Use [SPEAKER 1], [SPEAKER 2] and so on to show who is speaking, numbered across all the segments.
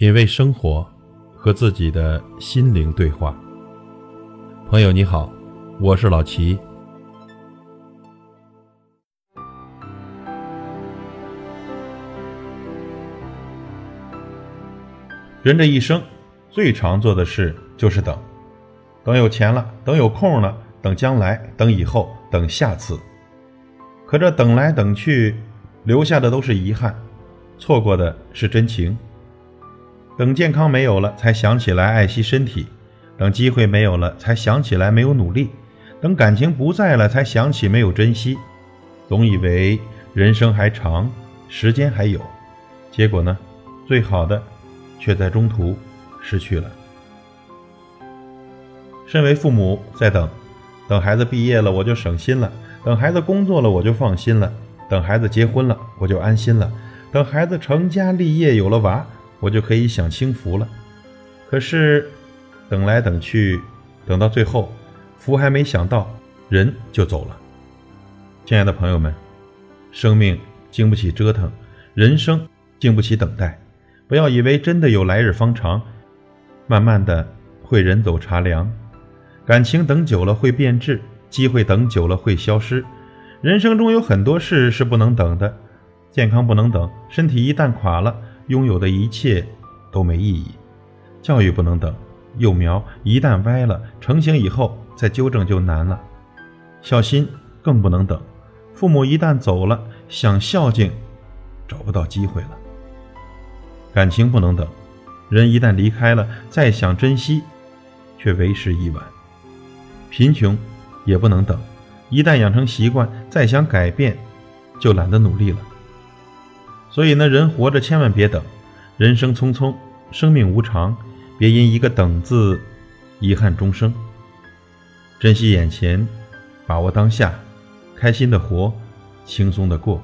[SPEAKER 1] 品味生活，和自己的心灵对话。朋友你好，我是老齐。人这一生最常做的事就是等，等有钱了，等有空了，等将来，等以后，等下次。可这等来等去，留下的都是遗憾，错过的是真情。等健康没有了，才想起来爱惜身体；等机会没有了，才想起来没有努力；等感情不在了，才想起没有珍惜。总以为人生还长，时间还有，结果呢，最好的却在中途失去了。身为父母，在等，等孩子毕业了，我就省心了；等孩子工作了，我就放心了；等孩子结婚了，我就安心了；等孩子成家立业，有了娃。我就可以享清福了，可是等来等去，等到最后，福还没享到，人就走了。亲爱的朋友们，生命经不起折腾，人生经不起等待。不要以为真的有来日方长，慢慢的会人走茶凉。感情等久了会变质，机会等久了会消失。人生中有很多事是不能等的，健康不能等，身体一旦垮了。拥有的一切都没意义，教育不能等，幼苗一旦歪了，成型以后再纠正就难了；孝心更不能等，父母一旦走了，想孝敬找不到机会了；感情不能等，人一旦离开了，再想珍惜却为时已晚；贫穷也不能等，一旦养成习惯，再想改变就懒得努力了。所以呢，人活着千万别等，人生匆匆，生命无常，别因一个“等”字，遗憾终生。珍惜眼前，把握当下，开心的活，轻松的过，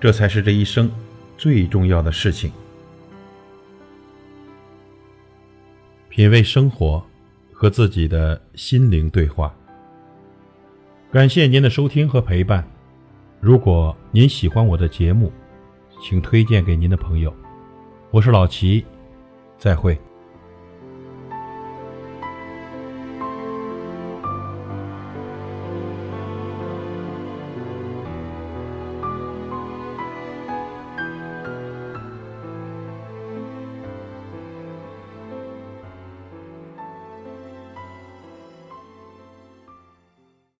[SPEAKER 1] 这才是这一生最重要的事情。品味生活，和自己的心灵对话。感谢您的收听和陪伴。如果您喜欢我的节目，请推荐给您的朋友，我是老齐，再会。